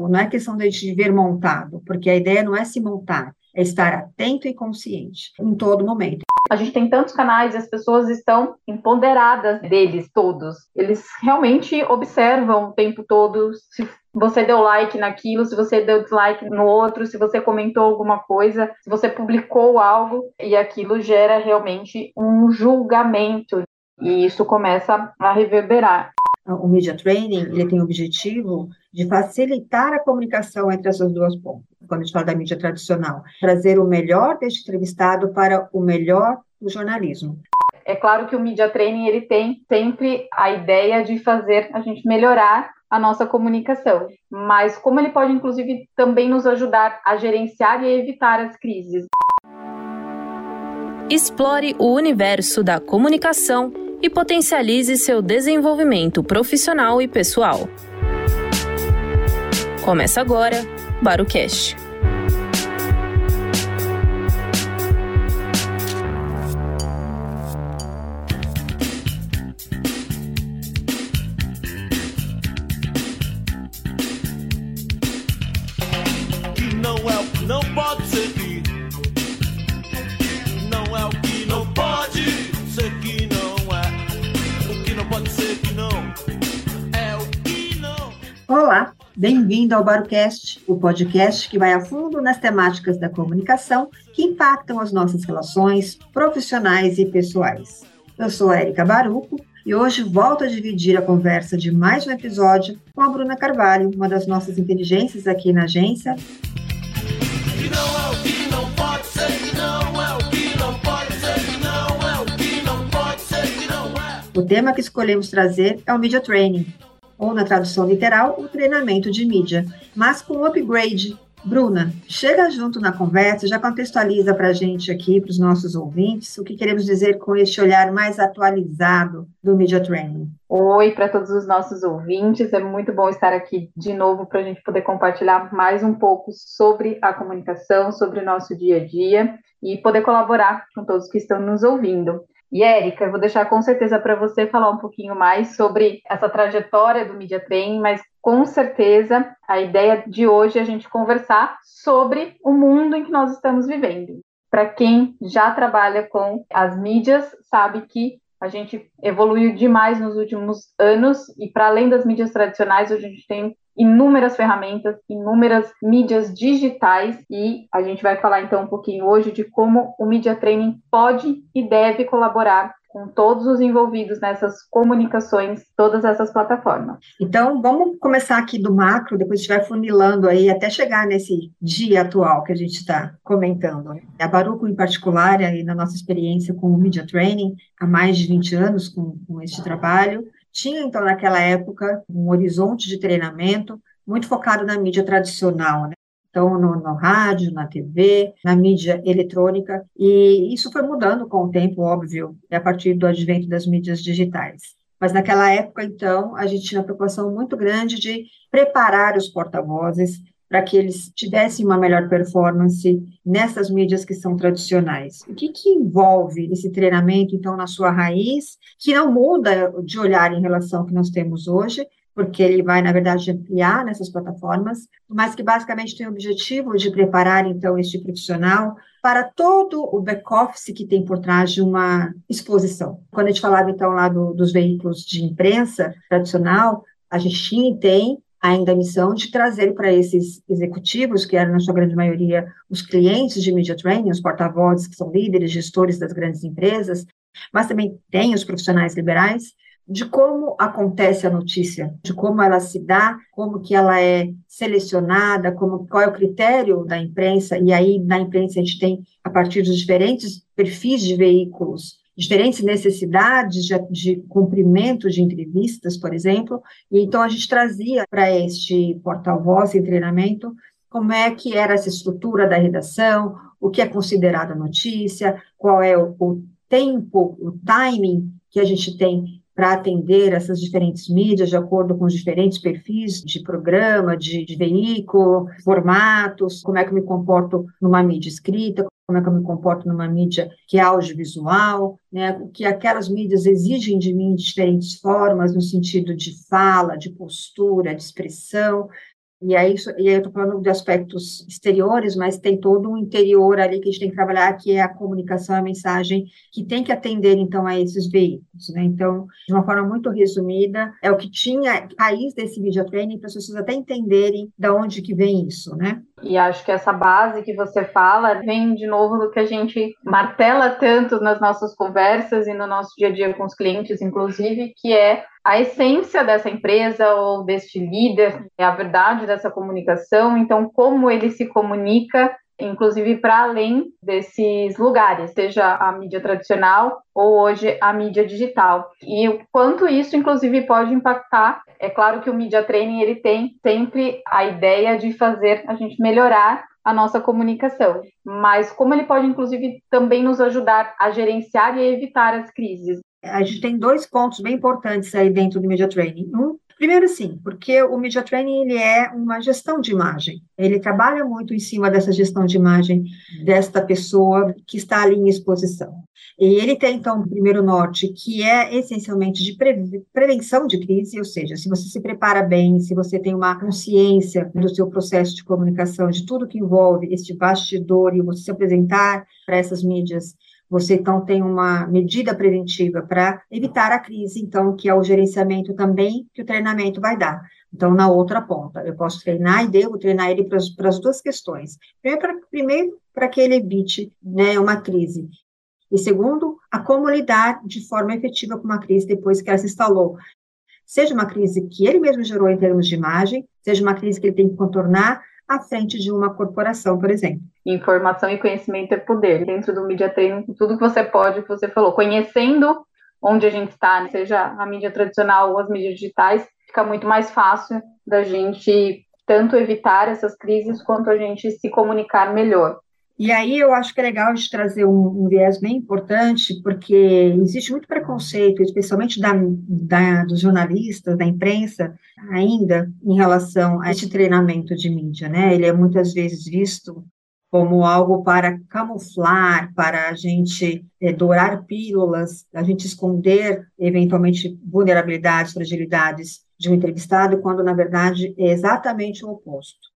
Não é questão de gente ver montado, porque a ideia não é se montar, é estar atento e consciente em todo momento. A gente tem tantos canais e as pessoas estão empoderadas deles todos. Eles realmente observam o tempo todo se você deu like naquilo, se você deu dislike no outro, se você comentou alguma coisa, se você publicou algo, e aquilo gera realmente um julgamento. E isso começa a reverberar. O Media Training ele tem o objetivo de facilitar a comunicação entre essas duas pontas. Quando a gente fala da mídia tradicional, trazer o melhor deste entrevistado para o melhor do jornalismo. É claro que o Media Training ele tem sempre a ideia de fazer a gente melhorar a nossa comunicação, mas como ele pode inclusive também nos ajudar a gerenciar e evitar as crises. Explore o universo da comunicação e potencialize seu desenvolvimento profissional e pessoal. Começa agora, Barucast. Bem-vindo ao Barucast, o podcast que vai a fundo nas temáticas da comunicação que impactam as nossas relações profissionais e pessoais. Eu sou a Erika Baruco e hoje volto a dividir a conversa de mais um episódio com a Bruna Carvalho, uma das nossas inteligências aqui na agência. O tema que escolhemos trazer é o Media Training, ou na tradução literal, o treinamento de mídia, mas com upgrade. Bruna, chega junto na conversa, já contextualiza para a gente aqui, para os nossos ouvintes, o que queremos dizer com este olhar mais atualizado do Media Training. Oi para todos os nossos ouvintes, é muito bom estar aqui de novo para a gente poder compartilhar mais um pouco sobre a comunicação, sobre o nosso dia a dia e poder colaborar com todos que estão nos ouvindo. E Érica, eu vou deixar com certeza para você falar um pouquinho mais sobre essa trajetória do Media Training, mas com certeza a ideia de hoje é a gente conversar sobre o mundo em que nós estamos vivendo. Para quem já trabalha com as mídias, sabe que a gente evoluiu demais nos últimos anos e para além das mídias tradicionais, hoje a gente tem inúmeras ferramentas, inúmeras mídias digitais e a gente vai falar então um pouquinho hoje de como o Media Training pode e deve colaborar com todos os envolvidos nessas comunicações, todas essas plataformas. Então, vamos começar aqui do macro, depois a gente vai funilando aí até chegar nesse dia atual que a gente está comentando. A Baruco, em particular, aí na nossa experiência com o Media Training, há mais de 20 anos com, com este trabalho, tinha, então, naquela época, um horizonte de treinamento muito focado na mídia tradicional, né? Então, no, no, rádio, na TV, na mídia eletrônica, e isso foi mudando com o tempo, óbvio, a partir do advento das mídias digitais. Mas naquela época, então, a gente tinha uma preocupação muito grande de preparar os porta-vozes para que eles tivessem uma melhor performance nessas mídias que são tradicionais. O que, que envolve esse treinamento, então, na sua raiz, que não muda de olhar em relação ao que nós temos hoje, porque ele vai, na verdade, ampliar nessas plataformas, mas que basicamente tem o objetivo de preparar, então, este profissional para todo o back-office que tem por trás de uma exposição. Quando a gente falava, então, lá do, dos veículos de imprensa tradicional, a gente tinha e tem ainda a missão de trazer para esses executivos, que eram na sua grande maioria os clientes de media training, os porta-vozes que são líderes, gestores das grandes empresas, mas também tem os profissionais liberais, de como acontece a notícia, de como ela se dá, como que ela é selecionada, como qual é o critério da imprensa, e aí na imprensa a gente tem, a partir dos diferentes perfis de veículos, diferentes necessidades de, de cumprimento de entrevistas, por exemplo, e então a gente trazia para este portal-voz em treinamento como é que era essa estrutura da redação, o que é considerado notícia, qual é o, o tempo, o timing que a gente tem para atender essas diferentes mídias, de acordo com os diferentes perfis de programa, de, de veículo, formatos, como é que eu me comporto numa mídia escrita, como é que eu me comporto numa mídia que é audiovisual, né, o que aquelas mídias exigem de mim de diferentes formas, no sentido de fala, de postura, de expressão. E aí, e aí eu estou falando de aspectos exteriores, mas tem todo um interior ali que a gente tem que trabalhar, que é a comunicação, a mensagem, que tem que atender, então, a esses veículos, né? Então, de uma forma muito resumida, é o que tinha raiz desse media training, para as pessoas até entenderem de onde que vem isso, né? E acho que essa base que você fala vem de novo do que a gente martela tanto nas nossas conversas e no nosso dia a dia com os clientes, inclusive, que é a essência dessa empresa ou deste líder, é a verdade dessa comunicação, então como ele se comunica, inclusive para além desses lugares, seja a mídia tradicional ou hoje a mídia digital. E o quanto isso inclusive pode impactar, é claro que o media training ele tem sempre a ideia de fazer a gente melhorar a nossa comunicação, mas como ele pode inclusive também nos ajudar a gerenciar e evitar as crises a gente tem dois pontos bem importantes aí dentro do Media Training. Um, primeiro, sim, porque o Media Training ele é uma gestão de imagem. Ele trabalha muito em cima dessa gestão de imagem desta pessoa que está ali em exposição. E ele tem, então, o primeiro norte, que é essencialmente de pre prevenção de crise, ou seja, se você se prepara bem, se você tem uma consciência do seu processo de comunicação, de tudo que envolve este bastidor e você se apresentar para essas mídias você então tem uma medida preventiva para evitar a crise, então, que é o gerenciamento também que o treinamento vai dar. Então, na outra ponta, eu posso treinar e devo treinar ele para, as duas questões. Primeiro, para que ele evite né, uma crise. E segundo, a como lidar de forma efetiva com uma crise depois que ela se instalou. Seja uma crise que ele mesmo gerou em termos de imagem, seja uma crise que ele tem que contornar, à frente de uma corporação, por exemplo. Informação e conhecimento é poder. Dentro do Media Training, tudo que você pode, que você falou, conhecendo onde a gente está, né? seja a mídia tradicional ou as mídias digitais, fica muito mais fácil da gente tanto evitar essas crises quanto a gente se comunicar melhor. E aí eu acho que é legal de trazer um, um viés bem importante, porque existe muito preconceito, especialmente da, da, dos jornalistas, da imprensa, ainda em relação a esse treinamento de mídia, né? Ele é muitas vezes visto como algo para camuflar, para a gente é, dourar pílulas, a gente esconder eventualmente vulnerabilidades, fragilidades de um entrevistado, quando na verdade é exatamente o oposto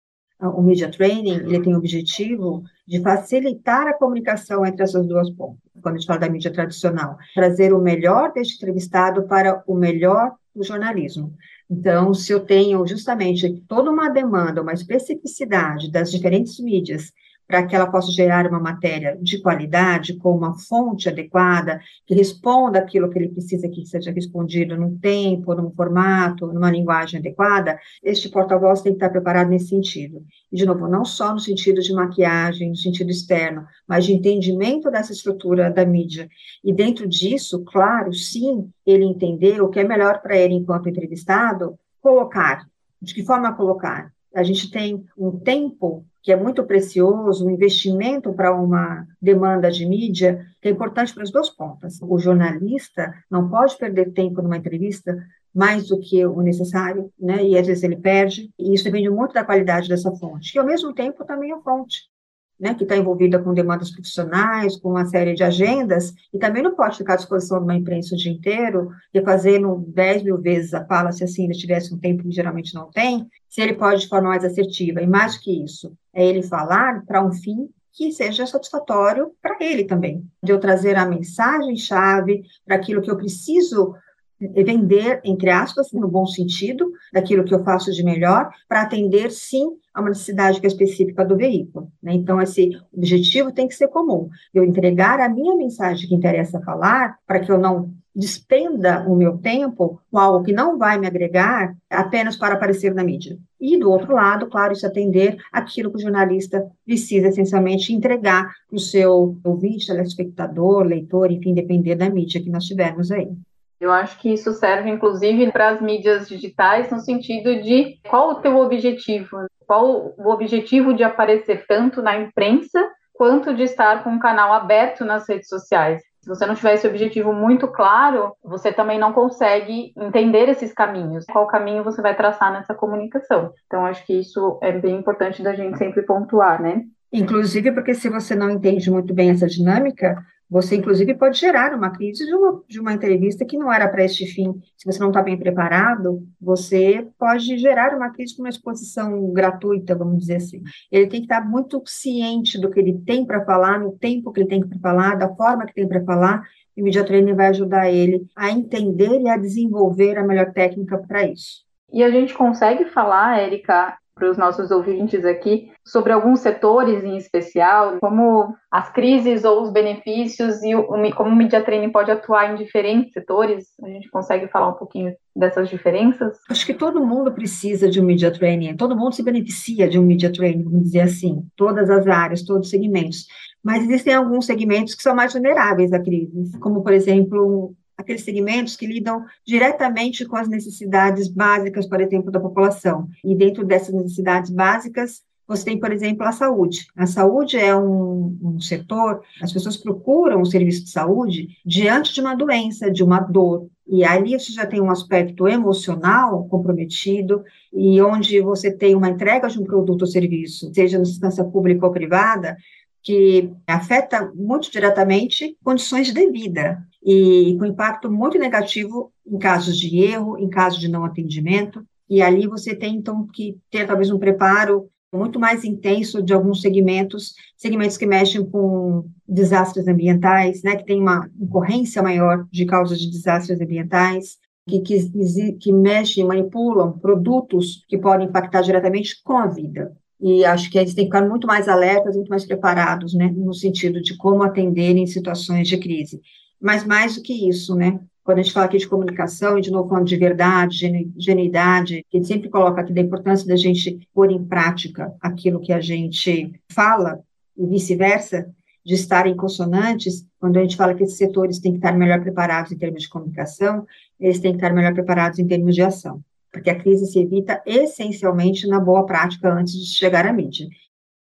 o media training, ele tem o objetivo de facilitar a comunicação entre essas duas pontas, quando a gente fala da mídia tradicional, trazer o melhor deste entrevistado para o melhor do jornalismo. Então, se eu tenho justamente toda uma demanda, uma especificidade das diferentes mídias para que ela possa gerar uma matéria de qualidade, com uma fonte adequada, que responda aquilo que ele precisa que seja respondido num tempo, num formato, numa linguagem adequada, este porta-voz tem que estar preparado nesse sentido. E, de novo, não só no sentido de maquiagem, no sentido externo, mas de entendimento dessa estrutura da mídia. E dentro disso, claro, sim, ele entender o que é melhor para ele enquanto entrevistado, colocar. De que forma colocar? A gente tem um tempo que é muito precioso, um investimento para uma demanda de mídia, que é importante para as duas pontas. O jornalista não pode perder tempo numa entrevista mais do que o necessário, né? E às vezes ele perde, e isso depende muito da qualidade dessa fonte, que ao mesmo tempo também é fonte né, que está envolvida com demandas profissionais, com uma série de agendas, e também não pode ficar à disposição de uma imprensa o dia inteiro, e fazendo 10 mil vezes a fala, se assim ele tivesse um tempo que geralmente não tem, se ele pode de forma mais assertiva. E mais que isso, é ele falar para um fim que seja satisfatório para ele também, de eu trazer a mensagem-chave para aquilo que eu preciso vender, entre aspas, no bom sentido, daquilo que eu faço de melhor, para atender, sim, a uma necessidade que é específica do veículo. Né? Então, esse objetivo tem que ser comum. Eu entregar a minha mensagem que interessa falar, para que eu não despenda o meu tempo com algo que não vai me agregar apenas para aparecer na mídia. E, do outro lado, claro, isso atender aquilo que o jornalista precisa essencialmente entregar para o seu ouvinte, telespectador, leitor, enfim, depender da mídia que nós tivermos aí. Eu acho que isso serve, inclusive, para as mídias digitais, no sentido de qual o teu objetivo, qual o objetivo de aparecer tanto na imprensa quanto de estar com um canal aberto nas redes sociais. Se você não tiver esse objetivo muito claro, você também não consegue entender esses caminhos. Qual caminho você vai traçar nessa comunicação? Então, acho que isso é bem importante da gente sempre pontuar, né? Inclusive, porque se você não entende muito bem essa dinâmica, Você, inclusive, pode gerar uma crise de uma, de uma entrevista que não era para este fim. Se você não está bem preparado, você pode gerar uma crise com uma exposição gratuita, vamos dizer assim. Ele tem que estar muito ciente do que ele tem para falar, no tempo que ele tem para falar, da forma que tem para falar, e o Media Training vai ajudar ele a entender e a desenvolver a melhor técnica para isso. E a gente consegue falar, Érica, para os nossos ouvintes aqui sobre alguns setores em especial, como as crises ou os benefícios e como o media training pode atuar em diferentes setores. A gente consegue falar um pouquinho dessas diferenças? Acho que todo mundo precisa de um media training, todo mundo se beneficia de um media training, vamos dizer assim, todas as áreas, todos os segmentos. Mas existem alguns segmentos que são mais vulneráveis à crise, como, por exemplo, aqueles segmentos que lidam diretamente com as necessidades básicas, por exemplo, da população. E dentro dessas necessidades básicas, você tem, por exemplo, a saúde. A saúde é um, um, setor, as pessoas procuram o serviço de saúde diante de uma doença, de uma dor. E ali você já tem um aspecto emocional comprometido, e onde você tem uma entrega de um produto ou serviço, seja na instância pública ou privada, que afeta muito diretamente condições de vida e com impacto muito negativo em casos de erro, em casos de não atendimento, e ali você tem então que ter talvez um preparo muito mais intenso de alguns segmentos, segmentos que mexem com desastres ambientais, né, que tem uma ocorrência maior de causas de desastres ambientais, que, que, que mexem, manipulam produtos que podem impactar diretamente com a vida e acho que eles têm que ficar muito mais alertas, muito mais preparados, né, no sentido de como atender em situações de crise. Mas mais do que isso, né, quando a gente fala aqui de comunicação, e de novo falando de verdade, genuidade, que sempre coloca aqui da importância da gente pôr em prática aquilo que a gente fala, e vice-versa, de estarem consonantes, quando a gente fala que esses setores têm que estar melhor preparados em termos de comunicação, eles têm que estar melhor preparados em termos de ação porque a crise se evita essencialmente na boa prática antes de chegar à mídia.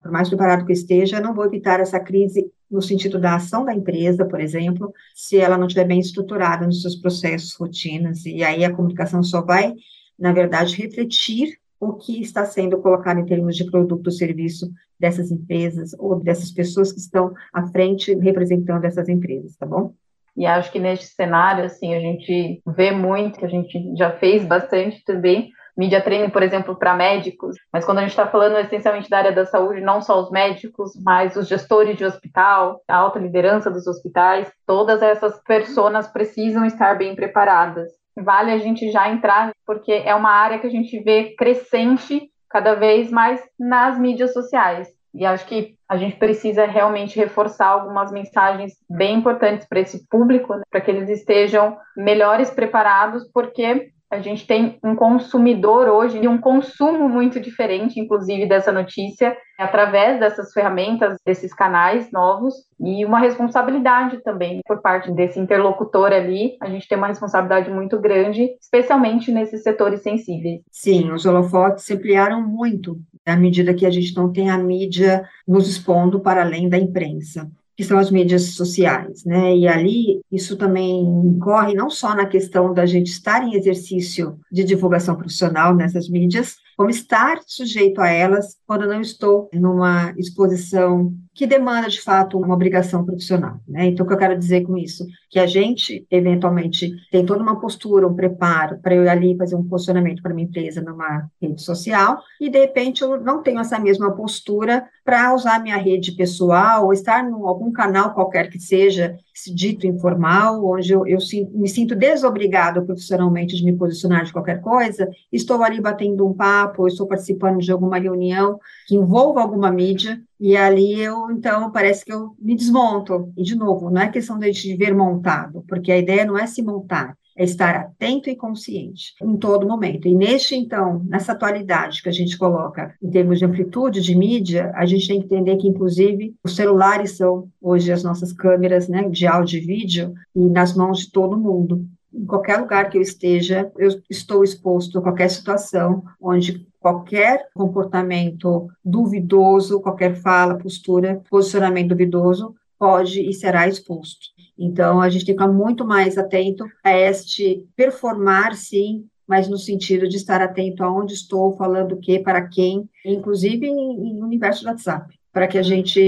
Por mais preparado que esteja, não vou evitar essa crise no sentido da ação da empresa, por exemplo, se ela não estiver bem estruturada nos seus processos, rotinas, e aí a comunicação só vai, na verdade, refletir o que está sendo colocado em termos de produto ou serviço dessas empresas ou dessas pessoas que estão à frente representando essas empresas, tá bom? E acho que neste cenário, assim, a gente vê muito, que a gente já fez bastante também, mídia training, por exemplo, para médicos, mas quando a gente está falando essencialmente da área da saúde, não só os médicos, mas os gestores de hospital, a alta liderança dos hospitais, todas essas pessoas precisam estar bem preparadas. Vale a gente já entrar, porque é uma área que a gente vê crescente cada vez mais nas mídias sociais. E acho que a gente precisa realmente reforçar algumas mensagens bem importantes para esse público, né, para que eles estejam melhores preparados, porque a gente tem um consumidor hoje e um consumo muito diferente, inclusive, dessa notícia, através dessas ferramentas, desses canais novos, e uma responsabilidade também por parte desse interlocutor ali. A gente tem uma responsabilidade muito grande, especialmente nesses setores sensíveis. Sim, os holofotes se ampliaram muito à medida que a gente não tem a mídia nos expondo para além da imprensa que são as mídias sociais, né? E ali isso também corre não só na questão da gente estar em exercício de divulgação profissional nessas mídias, como estar sujeito a elas quando não estou numa exposição que demanda, de fato, uma obrigação profissional. Né? Então, o que eu quero dizer com isso? Que a gente, eventualmente, tem toda uma postura, um preparo para eu ir ali fazer um posicionamento para minha empresa numa rede social, e, de repente, eu não tenho essa mesma postura para usar minha rede pessoal ou estar em algum canal qualquer que seja, dito informal, onde eu, eu me sinto desobrigado profissionalmente de me posicionar de qualquer coisa, estou ali batendo um papo, estou participando de alguma reunião que envolva alguma mídia, e ali eu, então, parece que eu me desmonto. E, de novo, não é questão de ver montado, porque a ideia não é se montar, é estar atento e consciente em todo momento. E neste, então, nessa atualidade que a gente coloca em termos de amplitude de mídia, a gente tem que entender que, inclusive, os celulares são hoje as nossas câmeras né, de áudio e vídeo e nas mãos de todo mundo. Em qualquer lugar que eu esteja, eu estou exposto a qualquer situação onde qualquer comportamento duvidoso, qualquer fala, postura, posicionamento duvidoso pode e será exposto. Então, a gente tem que ficar muito mais atento a este performar, sim, mas no sentido de estar atento aonde estou, falando o que, para quem, inclusive em universo do WhatsApp para que a gente.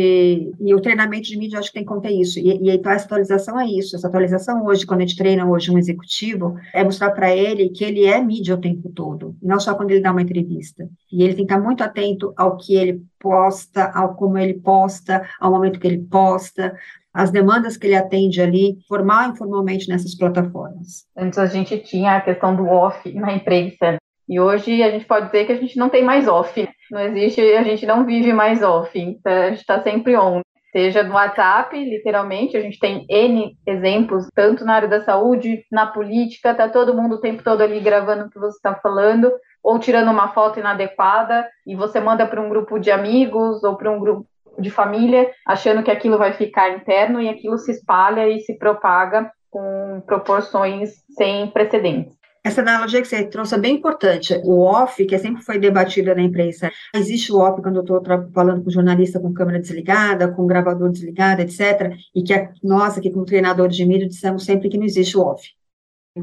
E o treinamento de mídia, acho que tem que conter isso. E, e então, essa atualização é isso. Essa atualização hoje, quando a gente treina hoje um executivo, é mostrar para ele que ele é mídia o tempo todo, e não só quando ele dá uma entrevista. E ele tem que estar muito atento ao que ele posta, ao como ele posta, ao momento que ele posta, as demandas que ele atende ali, formal e informalmente nessas plataformas. Antes a gente tinha a questão do off na imprensa, e hoje a gente pode dizer que a gente não tem mais off. Não existe, a gente não vive mais off. Então a gente está sempre on. Seja no WhatsApp, literalmente, a gente tem N exemplos, tanto na área da saúde, na política, tá todo mundo o tempo todo ali gravando o que você está falando, ou tirando uma foto inadequada, e você manda para um grupo de amigos ou para um grupo de família, achando que aquilo vai ficar interno, e aquilo se espalha e se propaga com proporções sem precedentes. Essa analogia que você trouxe é bem importante. O off, que sempre foi debatido na imprensa, existe o off quando eu estou falando com jornalista com câmera desligada, com gravador desligado, etc. E que nós, aqui como treinadores de mídia, dissemos sempre que não existe o off.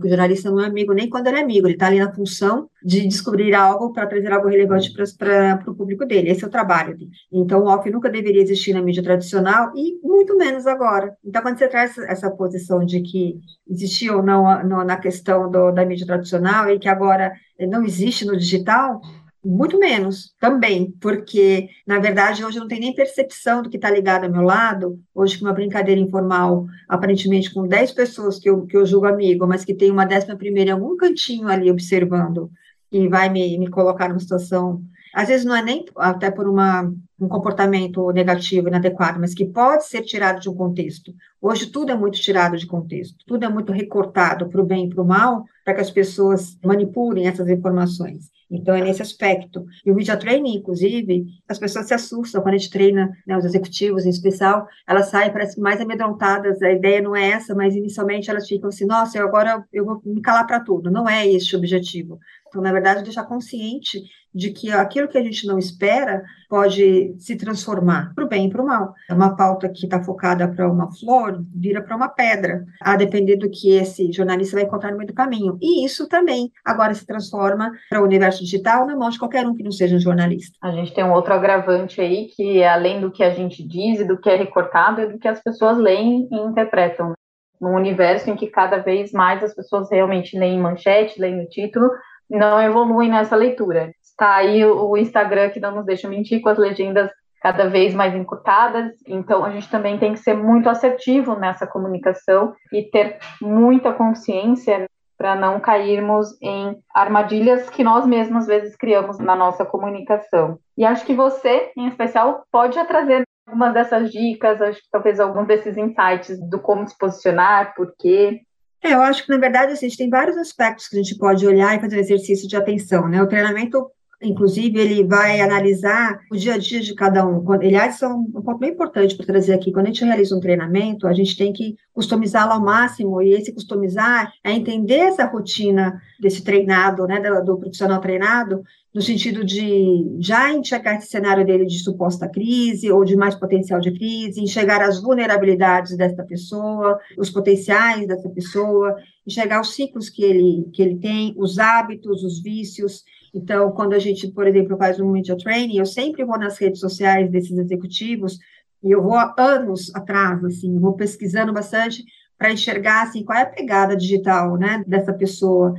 O jornalista não é amigo nem quando ele é amigo, ele está ali na função de descobrir algo para trazer algo relevante para o público dele. Esse é o trabalho dele. Então, o off nunca deveria existir na mídia tradicional e muito menos agora. Então, quando você traz essa posição de que existia ou não na questão do, da mídia tradicional e que agora não existe no digital, muito menos também, porque, na verdade, hoje eu não tenho nem percepção do que está ligado ao meu lado. Hoje, com uma brincadeira informal, aparentemente com 10 pessoas que eu, que eu julgo amigo, mas que tem uma décima primeira em algum cantinho ali observando, e vai me, me colocar numa situação. Às vezes não é nem até por uma, um comportamento negativo, inadequado, mas que pode ser tirado de um contexto. Hoje tudo é muito tirado de contexto, tudo é muito recortado para o bem e para o mal, para que as pessoas manipulem essas informações. Então, é nesse aspecto. E o media training, inclusive, as pessoas se assustam quando a gente treina, né, os executivos em especial, elas saem, parece mais amedrontadas, a ideia não é essa, mas inicialmente elas ficam assim, nossa, eu agora eu vou me calar para tudo. Não é este o objetivo. Então, na verdade, deixar consciente de que aquilo que a gente não espera pode se transformar para o bem e para o mal. É uma pauta que está focada para uma flor, vira para uma pedra, a depender do que esse jornalista vai encontrar no meio do caminho. E isso também agora se transforma para o universo digital na mão de qualquer um que não seja um jornalista. A gente tem um outro agravante aí, que é além do que a gente diz e do que é recortado, é do que as pessoas leem e interpretam. Num universo em que cada vez mais as pessoas realmente leem manchete, leem o título, não evoluem nessa leitura. Está aí o Instagram que não nos deixa mentir com as legendas cada vez mais encurtadas, então a gente também tem que ser muito assertivo nessa comunicação e ter muita consciência para não cairmos em armadilhas que nós mesmos às vezes criamos na nossa comunicação. E acho que você, em especial, pode trazer algumas dessas dicas, acho que talvez alguns desses insights do como se posicionar, por quê. É, eu acho que, na verdade, assim, a gente tem vários aspectos que a gente pode olhar e fazer um exercício de atenção, né? O treinamento Inclusive, ele vai analisar o dia a dia de cada um. Aliás, é um, ponto bem importante para trazer aqui. Quando a gente realiza um treinamento, a gente tem que customizá-lo ao máximo, e esse customizar é entender essa rotina desse treinado, né, do, do profissional treinado, no sentido de já enxergar esse cenário dele de suposta crise ou de mais potencial de crise, enxergar as vulnerabilidades dessa pessoa, os potenciais dessa pessoa, enxergar os ciclos que ele, que ele tem, os hábitos, os vícios. Então, quando a gente, por exemplo, faz um media training, eu sempre vou nas redes sociais desses executivos e eu vou há anos atrás, assim, vou pesquisando bastante para enxergar assim qual é a pegada digital, né, dessa pessoa.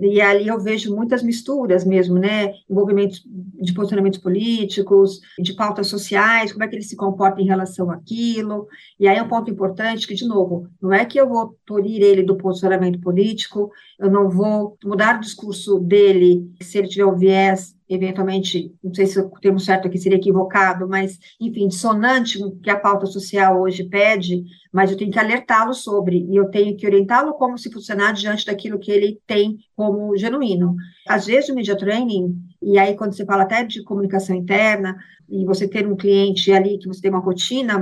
E ali eu vejo muitas misturas mesmo, né, envolvimentos de posicionamentos políticos, de pautas sociais, como é que ele se comporta em relação àquilo. E aí é um ponto importante que de novo, não é que eu vou tolir ele do posicionamento político, eu não vou mudar o discurso dele se ele tiver o viés eventualmente, não sei se o termo certo aqui seria equivocado, mas, enfim, dissonante que a pauta social hoje pede, mas eu tenho que alertá-lo sobre, e eu tenho que orientá-lo como se funcionar diante daquilo que ele tem como genuíno. Às vezes, o media training, e aí quando você fala até de comunicação interna, e você ter um cliente ali que você tem uma rotina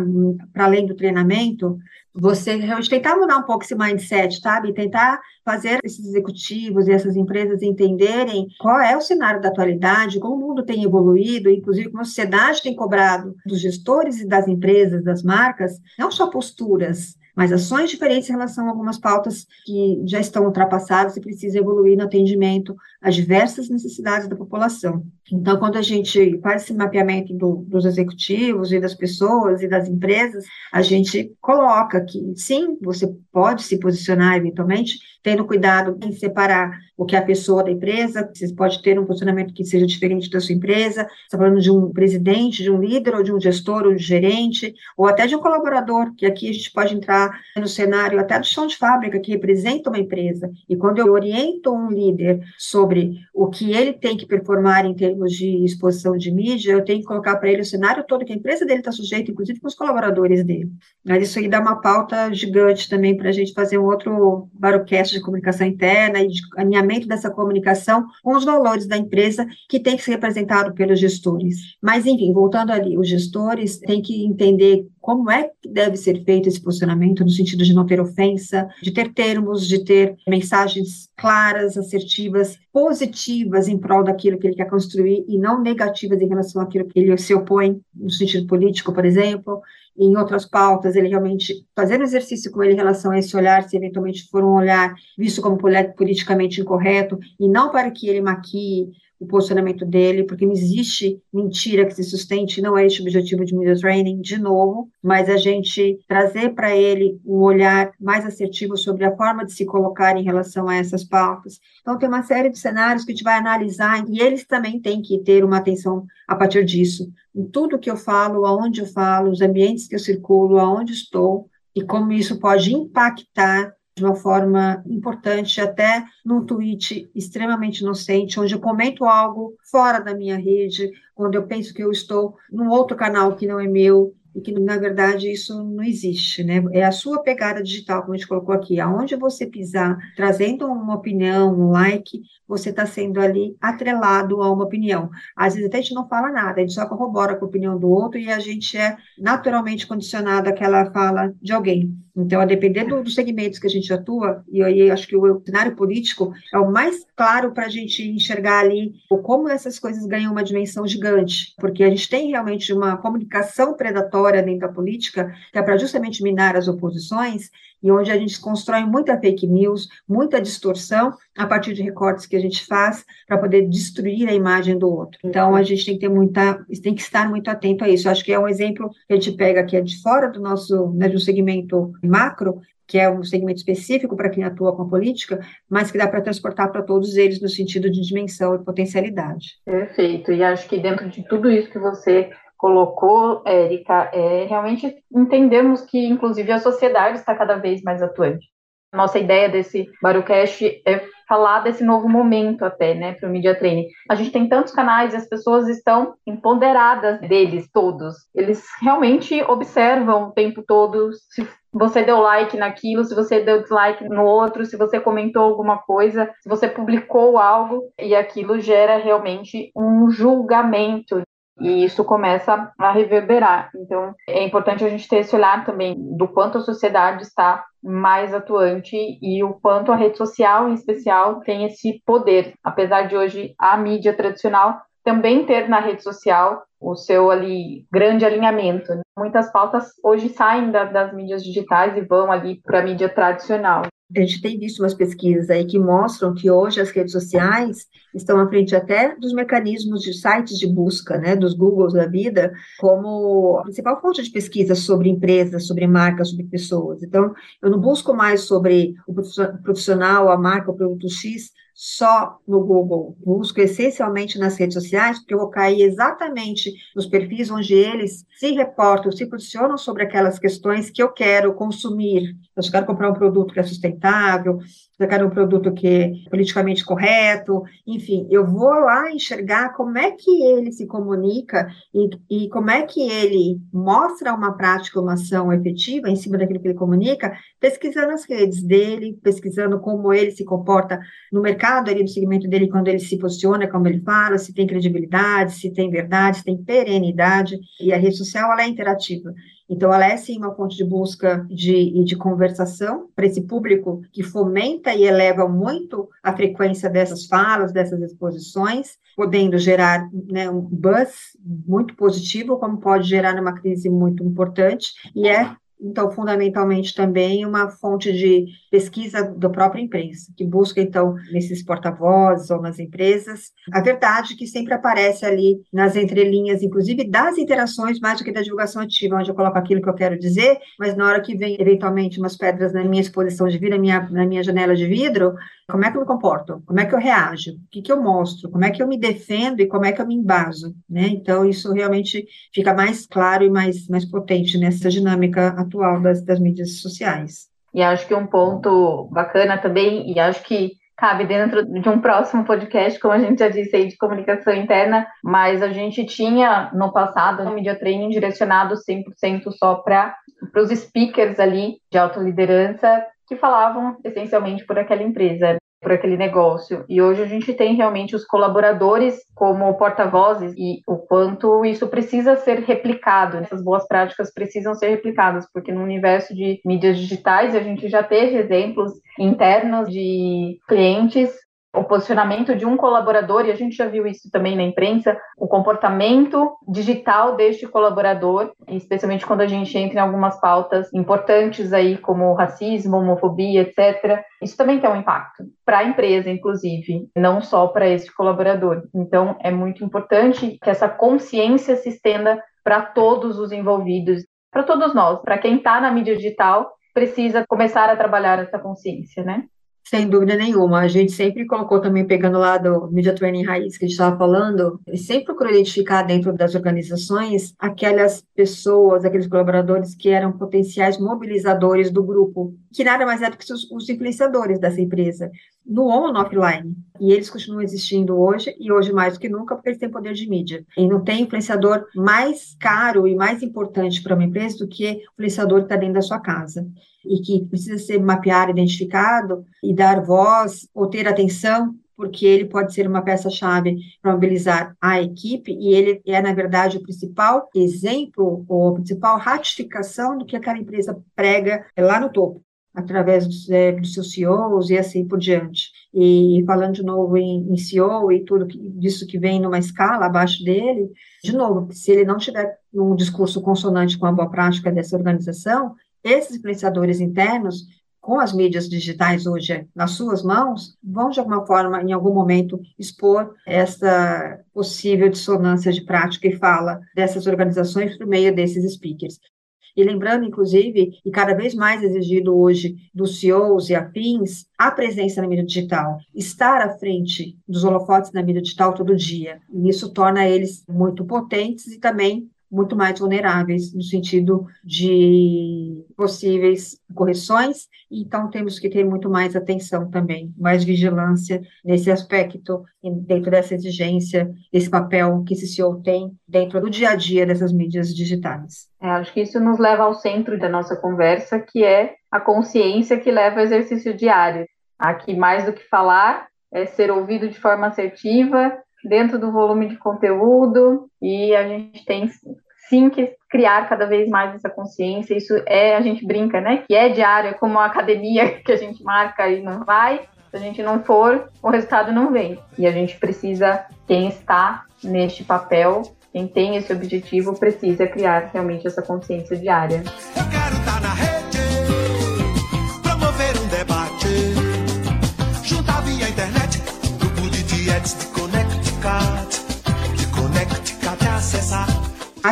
para além do treinamento, você realmente tentar mudar um pouco esse mindset, sabe? Tentar fazer esses executivos e essas empresas entenderem qual é o cenário da atualidade, como o mundo tem evoluído, inclusive como a sociedade tem cobrado dos gestores e das empresas, das marcas, não só posturas, mas ações diferentes em relação a algumas pautas que já estão ultrapassadas e precisam evoluir no atendimento às diversas necessidades da população. Então, quando a gente faz esse mapeamento do, dos executivos e das pessoas e das empresas, a gente coloca que, sim, você pode se posicionar eventualmente, tendo cuidado em separar o que é a pessoa da empresa, você pode ter um posicionamento que seja diferente da sua empresa, você está falando de um presidente, de um líder, ou de um gestor, ou de um gerente, ou até de um colaborador, que aqui a gente pode entrar no cenário até do chão de fábrica, que representa uma empresa, e quando eu oriento um líder sobre o que ele tem que performar em termos de exposição de mídia, eu tenho que colocar para ele o cenário todo que a empresa dele está sujeita, inclusive com os colaboradores dele. Mas isso aí dá uma pauta gigante também para a gente fazer um outro barocast de comunicação interna e de alinhamento dessa comunicação com os valores da empresa que tem que ser representado pelos gestores. Mas, enfim, voltando ali, os gestores têm que entender como é que deve ser feito esse posicionamento no sentido de não ter ofensa, de ter termos, de ter mensagens claras, assertivas, positivas em prol daquilo que ele quer construir e não negativas em relação àquilo que ele se opõe, no sentido político, por exemplo, em outras pautas, ele realmente fazer um exercício com ele em relação a esse olhar, se eventualmente for um olhar visto como politicamente incorreto, e não para que ele maquie o posicionamento dele, porque não existe mentira que se sustente, não é esse o objetivo de media training, de novo, mas a gente trazer para ele um olhar mais assertivo sobre a forma de se colocar em relação a essas pautas. Então, tem uma série de cenários que a gente vai analisar, e eles também têm que ter uma atenção a partir disso. Em tudo que eu falo, aonde eu falo, os ambientes que eu circulo, aonde estou, e como isso pode impactar de uma forma importante, até num tweet extremamente inocente, onde eu comento algo fora da minha rede, onde eu penso que eu estou num outro canal que não é meu, e que, na verdade, isso não existe, né? É a sua pegada digital, como a gente colocou aqui, aonde você pisar, trazendo uma opinião, um like, você está sendo ali atrelado a uma opinião. Às vezes até a gente não fala nada, a gente só corrobora com a opinião do outro e a gente é naturalmente condicionado àquela fala de alguém. Então, a depender do, dos segmentos que a gente atua, e aí acho que o cenário político é o mais claro para a gente enxergar ali como essas coisas ganham uma dimensão gigante, porque a gente tem realmente uma comunicação predatória dentro da política, que é para justamente minar as oposições, e onde a gente constrói muita fake news, muita distorção a partir de recortes que a gente faz para poder destruir a imagem do outro. Então a gente tem que ter muita, tem que estar muito atento a isso. Acho que é um exemplo que a gente pega que é de fora do nosso, né, do segmento macro, que é um segmento específico para quem atua com a política, mas que dá para transportar para todos eles no sentido de dimensão e potencialidade. Perfeito. E acho que dentro de tudo isso que você colocou, Érica, é realmente entendemos que, inclusive, a sociedade está cada vez mais atuante. Nossa ideia desse Barucast é falar desse novo momento até, né, para o Media Training. A gente tem tantos canais e as pessoas estão empoderadas deles todos. Eles realmente observam o tempo todo se você deu like naquilo, se você deu dislike no outro, se você comentou alguma coisa, se você publicou algo, e aquilo gera realmente um julgamento e isso começa a reverberar. Então, é importante a gente ter esse olhar também do quanto a sociedade está mais atuante e o quanto a rede social, em especial, tem esse poder. Apesar de hoje a mídia tradicional também ter na rede social o seu ali grande alinhamento. Muitas pautas hoje saem da, das mídias digitais e vão ali para a mídia tradicional. A gente tem visto umas pesquisas aí que mostram que hoje as redes sociais estão à frente até dos mecanismos de sites de busca, né, dos Googles da vida, como a principal fonte de pesquisa sobre empresas, sobre marcas, sobre pessoas. Então, eu não busco mais sobre o profissional, a marca, o produto X, só no Google, busco essencialmente nas redes sociais, porque eu vou cair exatamente nos perfis onde eles se reportam, se posicionam sobre aquelas questões que eu quero consumir. Eu quero comprar um produto que é sustentável, eu quero um produto que é politicamente correto, enfim, eu vou lá enxergar como é que ele se comunica e, e como é que ele mostra uma prática, uma ação efetiva em cima daquilo que ele comunica, pesquisando as redes dele, pesquisando como ele se comporta no mercado, ali no segmento dele, quando ele se posiciona, como ele fala, se tem credibilidade, se tem verdade, se tem perenidade, e a rede social, ela é interativa. Então, ela é sim uma fonte de busca de, de conversação para esse público que fomenta e eleva muito a frequência dessas falas, dessas exposições, podendo gerar né, um buzz muito positivo, como pode gerar numa crise muito importante, e é então, fundamentalmente também uma fonte de pesquisa da própria imprensa, que busca, então, nesses porta-vozes ou nas empresas, a verdade que sempre aparece ali nas entrelinhas, inclusive das interações, mais do que da divulgação ativa, onde eu coloco aquilo que eu quero dizer, mas na hora que vem, eventualmente, umas pedras na minha exposição de vidro, na minha, na minha janela de vidro, como é que eu me comporto? Como é que eu reajo? O que, que eu mostro? Como é que eu me defendo e como é que eu me embaso? Né? Então, isso realmente fica mais claro e mais, mais potente nessa dinâmica atual das, das mídias sociais. E acho que um ponto bacana também, e acho que cabe dentro de um próximo podcast, como a gente já disse aí, de comunicação interna, mas a gente tinha no passado um media training direcionado 100% só para os speakers ali de alta liderança que falavam essencialmente por aquela empresa, por aquele negócio. E hoje a gente tem realmente os colaboradores como porta-vozes e o quanto isso precisa ser replicado, essas boas práticas precisam ser replicadas, porque no universo de mídias digitais a gente já teve exemplos internos de clientes o posicionamento de um colaborador, e a gente já viu isso também na imprensa, o comportamento digital deste colaborador, especialmente quando a gente entra em algumas pautas importantes aí, como racismo, homofobia, etc. Isso também tem um impacto para a empresa, inclusive, não só para este colaborador. Então, é muito importante que essa consciência se estenda para todos os envolvidos, para todos nós, para quem está na mídia digital, precisa começar a trabalhar essa consciência, né? Sem dúvida nenhuma. A gente sempre colocou também, pegando lá do Media Training Raiz que a gente estava falando, sempre procurou identificar dentro das organizações aquelas pessoas, aqueles colaboradores que eram potenciais mobilizadores do grupo, que nada mais é do que os, os influenciadores dessa empresa, no on ou offline. E eles continuam existindo hoje, e hoje mais do que nunca, porque eles têm poder de mídia. E não tem influenciador mais caro e mais importante para uma empresa do que o influenciador que está dentro da sua casa e que precisa ser mapeado, identificado e dar voz ou ter atenção, porque ele pode ser uma peça-chave para mobilizar a equipe e ele é, na verdade, o principal exemplo ou a principal ratificação do que aquela empresa prega lá no topo através dos, é, dos, seus CEOs e assim por diante. E falando de novo em, em CEO e tudo que, disso que vem numa escala abaixo dele, de novo, se ele não tiver um discurso consonante com a boa prática dessa organização, esses influenciadores internos, com as mídias digitais hoje nas suas mãos, vão de alguma forma, em algum momento, expor essa possível dissonância de prática e fala dessas organizações por meio desses speakers. E lembrando, inclusive, e cada vez mais exigido hoje dos CEOs e afins, a presença na mídia digital, estar à frente dos holofotes na mídia digital todo dia. E isso torna eles muito potentes e também muito mais vulneráveis no sentido de possíveis correções, então temos que ter muito mais atenção também, mais vigilância nesse aspecto, dentro dessa exigência, desse papel que esse CEO tem dentro do dia a dia dessas mídias digitais. É, acho que isso nos leva ao centro da nossa conversa, que é a consciência que leva ao exercício diário. Aqui, mais do que falar, é ser ouvido de forma assertiva, dentro do volume de conteúdo e a gente tem sim que criar cada vez mais essa consciência. Isso é, a gente brinca, né? Que é diário, é como a academia que a gente marca e não vai. Se a gente não for, o resultado não vem. E a gente precisa, quem está neste papel, quem tem esse objetivo, precisa criar realmente essa consciência diária.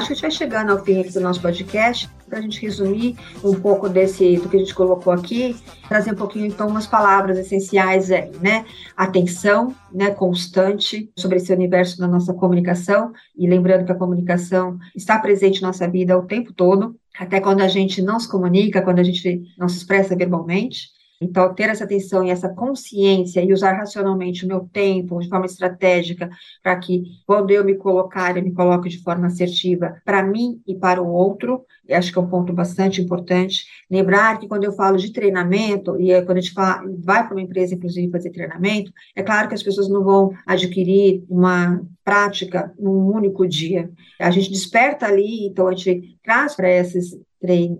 Acho que a gente vai chegando ao fim do nosso podcast, para a gente resumir um pouco desse do que a gente colocou aqui, trazer um pouquinho então umas palavras essenciais aí, né? Atenção, né, constante sobre esse universo da nossa comunicação e lembrando que a comunicação está presente na nossa vida o tempo todo, até quando a gente não se comunica, quando a gente não se expressa verbalmente. Então, ter essa atenção e essa consciência e usar racionalmente o meu tempo de forma estratégica para que, quando eu me colocar, eu me coloque de forma assertiva para mim e para o outro, eu acho que é um ponto bastante importante. Lembrar que quando eu falo de treinamento, e é quando a gente fala, vai para uma empresa, inclusive, fazer treinamento, é claro que as pessoas não vão adquirir uma prática num único dia. A gente desperta ali, então a gente traz para esses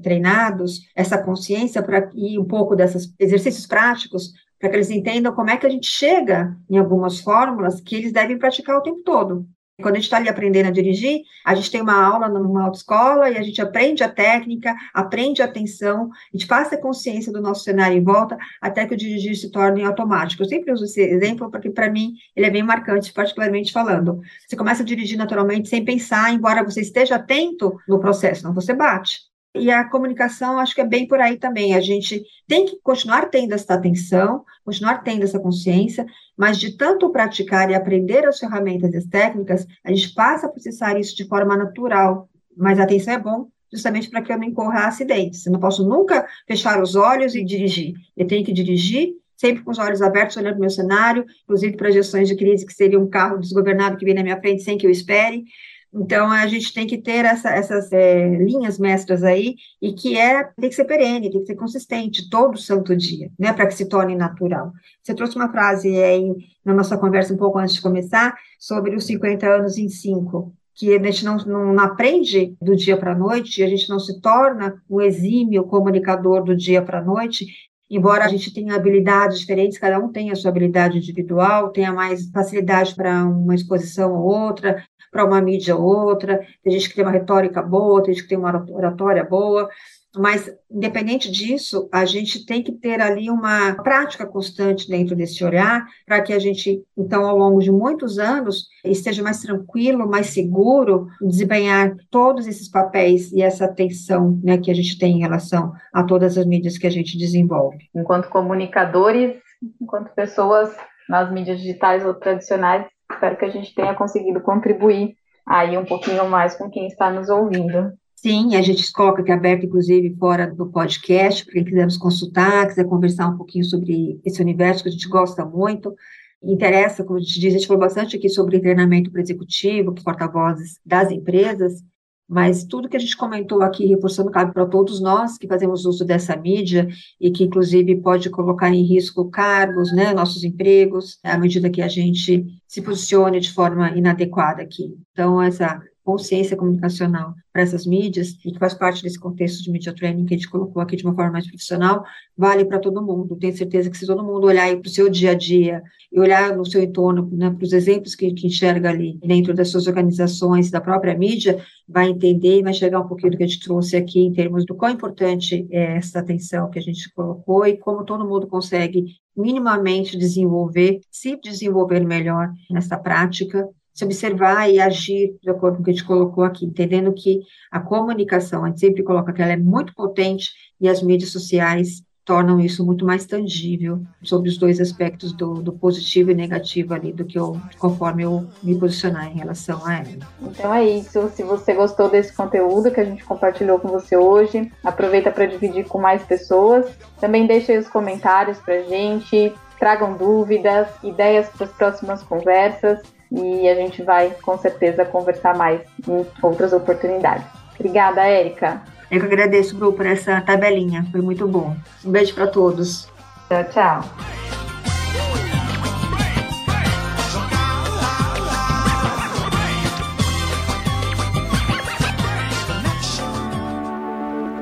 treinados essa consciência para e um pouco desses exercícios práticos para que eles entendam como é que a gente chega em algumas fórmulas que eles devem praticar o tempo todo. Quando a gente está ali aprendendo a dirigir, a gente tem uma aula numa autoescola e a gente aprende a técnica, aprende a atenção, a gente passa a consciência do nosso cenário em volta até que o dirigir se torne automático. Eu sempre uso esse exemplo porque, para mim, ele é bem marcante, particularmente falando. Você começa a dirigir naturalmente sem pensar, embora você esteja atento no processo, não você bate. E a comunicação, acho que é bem por aí também. A gente tem que continuar tendo essa atenção, continuar tendo essa consciência, mas de tanto praticar e aprender as ferramentas e as técnicas, a gente passa a processar isso de forma natural. Mas a atenção é bom justamente para que eu não incorra acidentes. Eu não posso nunca fechar os olhos e dirigir. Eu tenho que dirigir sempre com os olhos abertos, olhando para o meu cenário, inclusive para gestões de crise, que seria um carro desgovernado que vem na minha frente sem que eu espere. Então, a gente tem que ter essa, essas é, linhas mestras aí, e que é, tem que ser perene, tem que ser consistente, todo santo dia, né, para que se torne natural. Você trouxe uma frase aí na nossa conversa um pouco antes de começar, sobre os 50 anos em 5, que a gente não, não aprende do dia para a noite, a gente não se torna um exímio comunicador do dia para a noite, Embora a gente tenha habilidades diferentes, cada um tem a sua habilidade individual, tenha mais facilidade para uma exposição ou outra, para uma mídia ou outra, tem gente que tem uma retórica boa, tem gente que tem uma oratória boa, mas, independente disso, a gente tem que ter ali uma prática constante dentro desse olhar, para que a gente, então, ao longo de muitos anos, esteja mais tranquilo, mais seguro, desempenhar todos esses papéis e essa atenção né, que a gente tem em relação a todas as mídias que a gente desenvolve. Enquanto comunicadores, enquanto pessoas nas mídias digitais ou tradicionais, espero que a gente tenha conseguido contribuir aí um pouquinho mais com quem está nos ouvindo. Sim, a gente coloca aqui aberto, inclusive, fora do podcast, para quem quiser nos consultar, quiser conversar um pouquinho sobre esse universo que a gente gosta muito. Interessa, como a gente diz, a gente falou bastante aqui sobre treinamento para executivo, porta-vozes das empresas, mas tudo que a gente comentou aqui, reforçando, cabe para todos nós que fazemos uso dessa mídia e que, inclusive, pode colocar em risco cargos, né, nossos empregos, à medida que a gente se posicione de forma inadequada aqui. Então, essa consciência comunicacional para essas mídias, e que faz parte desse contexto de media training que a gente colocou aqui de uma forma mais profissional, vale para todo mundo. Tenho certeza que se todo mundo olhar para o seu dia a dia e olhar no seu entorno, né, para os exemplos que, que enxerga ali dentro das suas organizações, da própria mídia, vai entender e vai chegar um pouquinho do que a gente trouxe aqui em termos do quão importante é essa atenção que a gente colocou e como todo mundo consegue minimamente desenvolver, se desenvolver melhor nessa prática se observar e agir de acordo com o que a gente colocou aqui, entendendo que a comunicação, a gente sempre coloca que ela é muito potente e as mídias sociais tornam isso muito mais tangível sobre os dois aspectos do, do, positivo e negativo ali, do que eu, conforme eu me posicionar em relação a ela. Então é isso. Se você gostou desse conteúdo que a gente compartilhou com você hoje, aproveita para dividir com mais pessoas. Também deixe aí os comentários para gente, tragam dúvidas, ideias para as próximas conversas e a gente vai com certeza conversar mais em outras oportunidades. Obrigada, Érica. Eu que agradeço, Bru, por essa tabelinha, foi muito bom. Um beijo para todos. Tchau, tchau.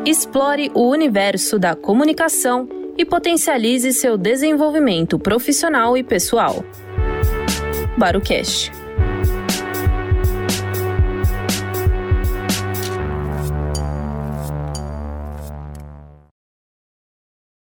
Explore o universo da comunicação e potencialize seu desenvolvimento profissional e pessoal. Barucast.